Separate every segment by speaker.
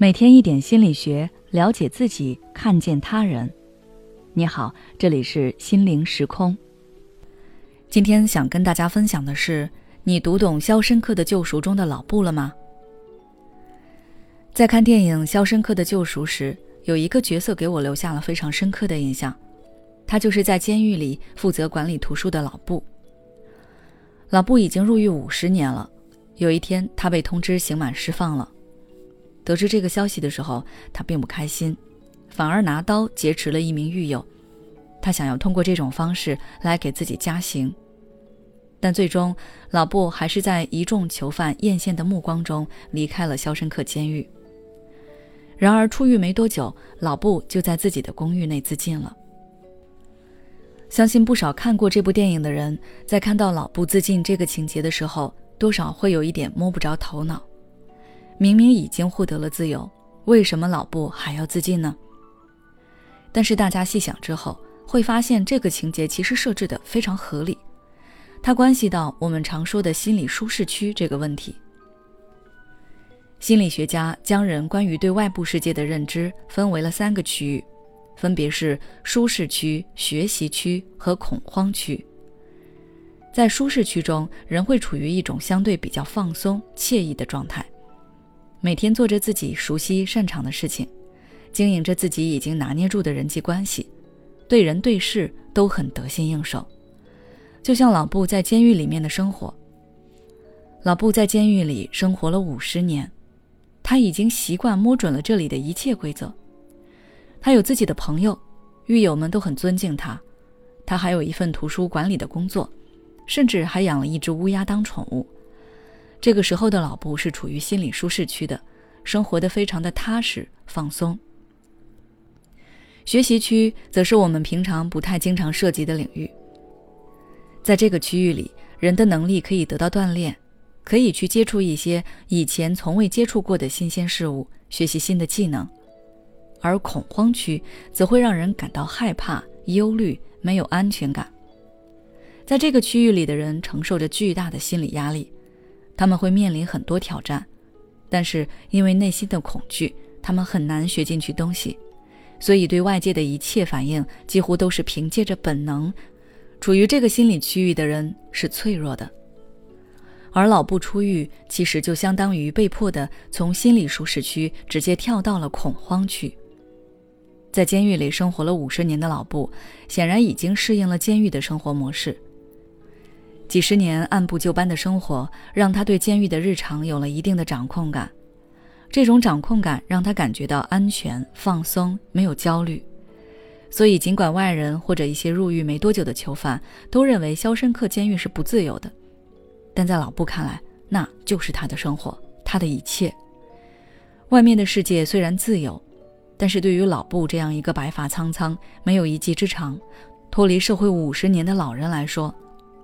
Speaker 1: 每天一点心理学，了解自己，看见他人。你好，这里是心灵时空。今天想跟大家分享的是：你读懂《肖申克的救赎》中的老布了吗？在看电影《肖申克的救赎》时，有一个角色给我留下了非常深刻的印象，他就是在监狱里负责管理图书的老布。老布已经入狱五十年了，有一天他被通知刑满释放了。得知这个消息的时候，他并不开心，反而拿刀劫持了一名狱友。他想要通过这种方式来给自己加刑，但最终老布还是在一众囚犯艳羡的目光中离开了肖申克监狱。然而出狱没多久，老布就在自己的公寓内自尽了。相信不少看过这部电影的人，在看到老布自尽这个情节的时候，多少会有一点摸不着头脑。明明已经获得了自由，为什么老布还要自尽呢？但是大家细想之后，会发现这个情节其实设置的非常合理，它关系到我们常说的心理舒适区这个问题。心理学家将人关于对外部世界的认知分为了三个区域，分别是舒适区、学习区和恐慌区。在舒适区中，人会处于一种相对比较放松、惬意的状态。每天做着自己熟悉擅长的事情，经营着自己已经拿捏住的人际关系，对人对事都很得心应手，就像老布在监狱里面的生活。老布在监狱里生活了五十年，他已经习惯摸准了这里的一切规则。他有自己的朋友，狱友们都很尊敬他。他还有一份图书管理的工作，甚至还养了一只乌鸦当宠物。这个时候的老布是处于心理舒适区的，生活的非常的踏实放松。学习区则是我们平常不太经常涉及的领域。在这个区域里，人的能力可以得到锻炼，可以去接触一些以前从未接触过的新鲜事物，学习新的技能。而恐慌区则会让人感到害怕、忧虑、没有安全感。在这个区域里的人承受着巨大的心理压力。他们会面临很多挑战，但是因为内心的恐惧，他们很难学进去东西，所以对外界的一切反应几乎都是凭借着本能。处于这个心理区域的人是脆弱的，而老布出狱其实就相当于被迫的从心理舒适区直接跳到了恐慌区。在监狱里生活了五十年的老布，显然已经适应了监狱的生活模式。几十年按部就班的生活，让他对监狱的日常有了一定的掌控感。这种掌控感让他感觉到安全、放松，没有焦虑。所以，尽管外人或者一些入狱没多久的囚犯都认为肖申克监狱是不自由的，但在老布看来，那就是他的生活，他的一切。外面的世界虽然自由，但是对于老布这样一个白发苍苍、没有一技之长、脱离社会五十年的老人来说，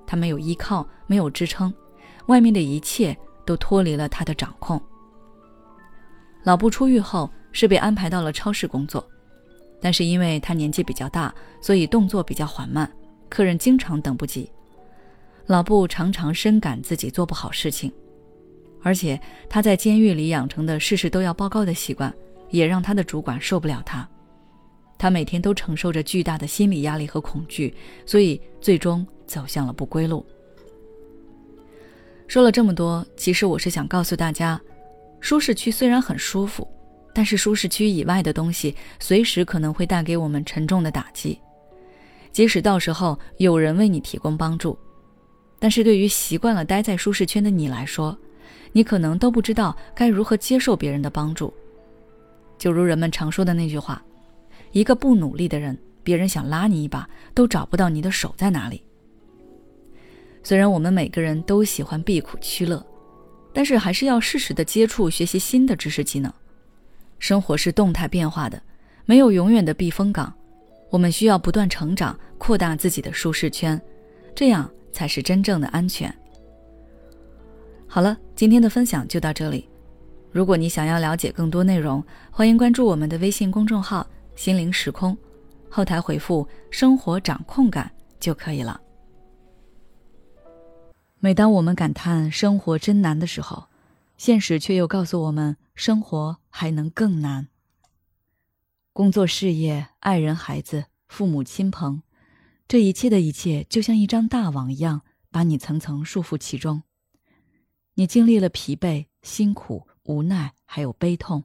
Speaker 1: 他没有依靠，没有支撑，外面的一切都脱离了他的掌控。老布出狱后是被安排到了超市工作，但是因为他年纪比较大，所以动作比较缓慢，客人经常等不及。老布常常深感自己做不好事情，而且他在监狱里养成的事事都要报告的习惯，也让他的主管受不了他。他每天都承受着巨大的心理压力和恐惧，所以最终。走向了不归路。说了这么多，其实我是想告诉大家，舒适区虽然很舒服，但是舒适区以外的东西随时可能会带给我们沉重的打击。即使到时候有人为你提供帮助，但是对于习惯了待在舒适圈的你来说，你可能都不知道该如何接受别人的帮助。就如人们常说的那句话：“一个不努力的人，别人想拉你一把都找不到你的手在哪里。”虽然我们每个人都喜欢避苦趋乐，但是还是要适时的接触、学习新的知识技能。生活是动态变化的，没有永远的避风港。我们需要不断成长，扩大自己的舒适圈，这样才是真正的安全。好了，今天的分享就到这里。如果你想要了解更多内容，欢迎关注我们的微信公众号“心灵时空”，后台回复“生活掌控感”就可以了。每当我们感叹生活真难的时候，现实却又告诉我们，生活还能更难。工作、事业、爱人、孩子、父母亲朋，这一切的一切，就像一张大网一样，把你层层束缚其中。你经历了疲惫、辛苦、无奈，还有悲痛。